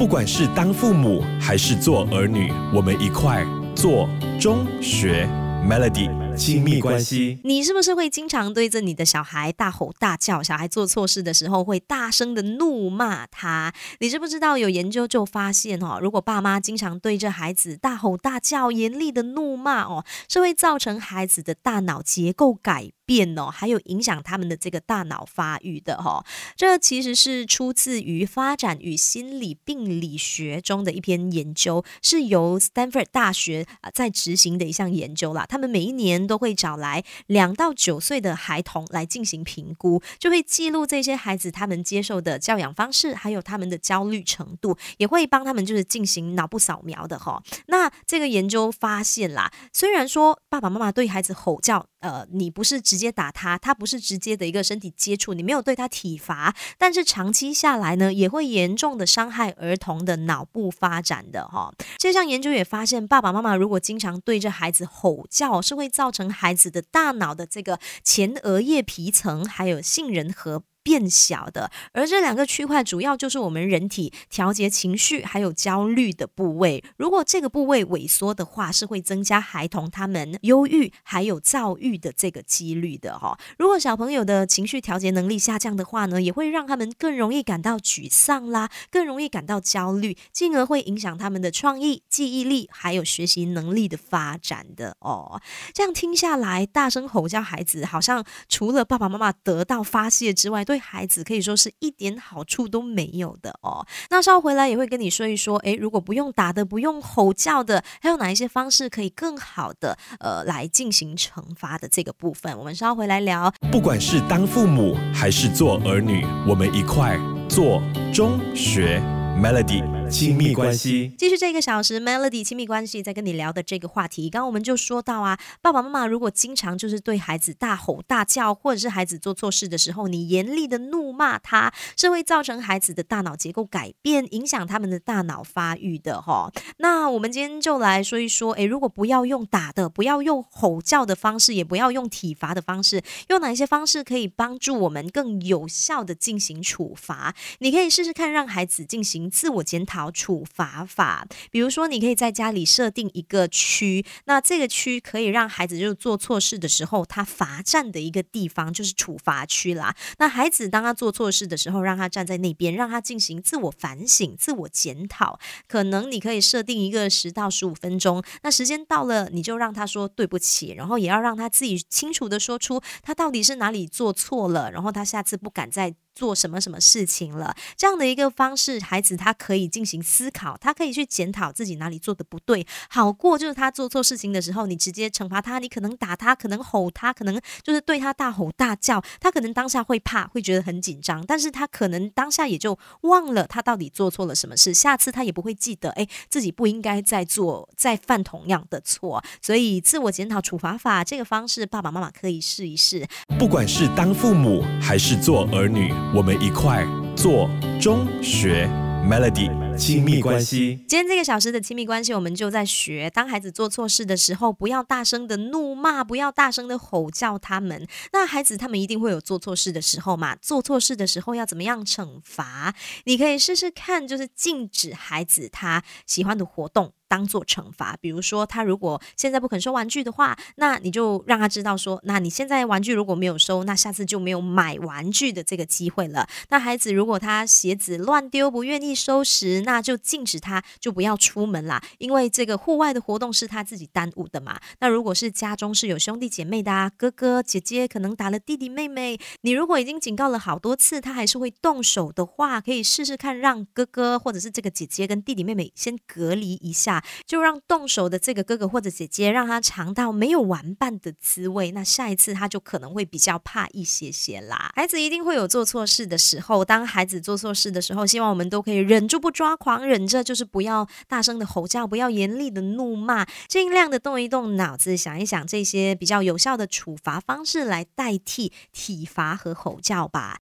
不管是当父母还是做儿女，我们一块做中学 Melody 亲密关系。你是不是会经常对着你的小孩大吼大叫？小孩做错事的时候会大声的怒骂他？你知不知道有研究就发现哦，如果爸妈经常对着孩子大吼大叫、严厉的怒骂哦，是会造成孩子的大脑结构改变哦，还有影响他们的这个大脑发育的哈。这其实是出自于发展与心理病理学中的一篇研究，是由 Stanford 大学啊在执行的一项研究啦。他们每一年都会找来两到九岁的孩童来进行评估，就会记录这些孩子他们接受的教养方式，还有他们的焦虑程度，也会帮他们就是进行脑部扫描的哈。那这个研究发现啦，虽然说爸爸妈妈对孩子吼叫，呃，你不是直直接打他，他不是直接的一个身体接触，你没有对他体罚，但是长期下来呢，也会严重的伤害儿童的脑部发展的哈。这项研究也发现，爸爸妈妈如果经常对着孩子吼叫，是会造成孩子的大脑的这个前额叶皮层还有杏仁核。变小的，而这两个区块主要就是我们人体调节情绪还有焦虑的部位。如果这个部位萎缩的话，是会增加孩童他们忧郁还有躁郁的这个几率的哈。如果小朋友的情绪调节能力下降的话呢，也会让他们更容易感到沮丧啦，更容易感到焦虑，进而会影响他们的创意、记忆力还有学习能力的发展的哦。这样听下来，大声吼叫孩子，好像除了爸爸妈妈得到发泄之外，对孩子可以说是一点好处都没有的哦。那稍后回来也会跟你说一说，诶，如果不用打的、不用吼叫的，还有哪一些方式可以更好的呃来进行惩罚的这个部分，我们稍后回来聊。不管是当父母还是做儿女，我们一块做中学 Melody 亲密关系。继续这个小时，Melody 亲密关系在跟你聊的这个话题，刚刚我们就说到啊，爸爸妈妈如果经常就是对孩子大吼大叫，或者是孩子做错事的时候，你严厉的怒骂他，是会造成孩子的大脑结构改变，影响他们的大脑发育的哈。那我们今天就来说一说，诶，如果不要用打的，不要用吼叫的方式，也不要用体罚的方式，用哪一些方式可以帮助我们更有效的进行处罚？你可以试试看，让孩子进行自我检讨处罚法。比如说，你可以在家里设定一个区，那这个区可以让孩子就是做错事的时候，他罚站的一个地方就是处罚区啦。那孩子当他做错事的时候，让他站在那边，让他进行自我反省、自我检讨。可能你可以设定一个十到十五分钟，那时间到了，你就让他说对不起，然后也要让他自己清楚的说出他到底是哪里做错了，然后他下次不敢再。做什么什么事情了？这样的一个方式，孩子他可以进行思考，他可以去检讨自己哪里做的不对，好过就是他做错事情的时候，你直接惩罚他，你可能打他，可能吼他，可能就是对他大吼大叫，他可能当下会怕，会觉得很紧张，但是他可能当下也就忘了他到底做错了什么事，下次他也不会记得，哎，自己不应该再做，再犯同样的错。所以自我检讨处罚法这个方式，爸爸妈妈可以试一试。不管是当父母还是做儿女，我们一块做中学 Melody 亲密关系。今天这个小时的亲密关系，我们就在学，当孩子做错事的时候，不要大声的怒骂，不要大声的吼叫他们。那孩子他们一定会有做错事的时候嘛？做错事的时候要怎么样惩罚？你可以试试看，就是禁止孩子他喜欢的活动。当做惩罚，比如说他如果现在不肯收玩具的话，那你就让他知道说，那你现在玩具如果没有收，那下次就没有买玩具的这个机会了。那孩子如果他鞋子乱丢，不愿意收拾，那就禁止他，就不要出门啦，因为这个户外的活动是他自己耽误的嘛。那如果是家中是有兄弟姐妹的啊，哥哥姐姐可能打了弟弟妹妹，你如果已经警告了好多次，他还是会动手的话，可以试试看让哥哥或者是这个姐姐跟弟弟妹妹先隔离一下。就让动手的这个哥哥或者姐姐，让他尝到没有玩伴的滋味，那下一次他就可能会比较怕一些些啦。孩子一定会有做错事的时候，当孩子做错事的时候，希望我们都可以忍住不抓狂，忍着就是不要大声的吼叫，不要严厉的怒骂，尽量的动一动脑子，想一想这些比较有效的处罚方式来代替体罚和吼叫吧。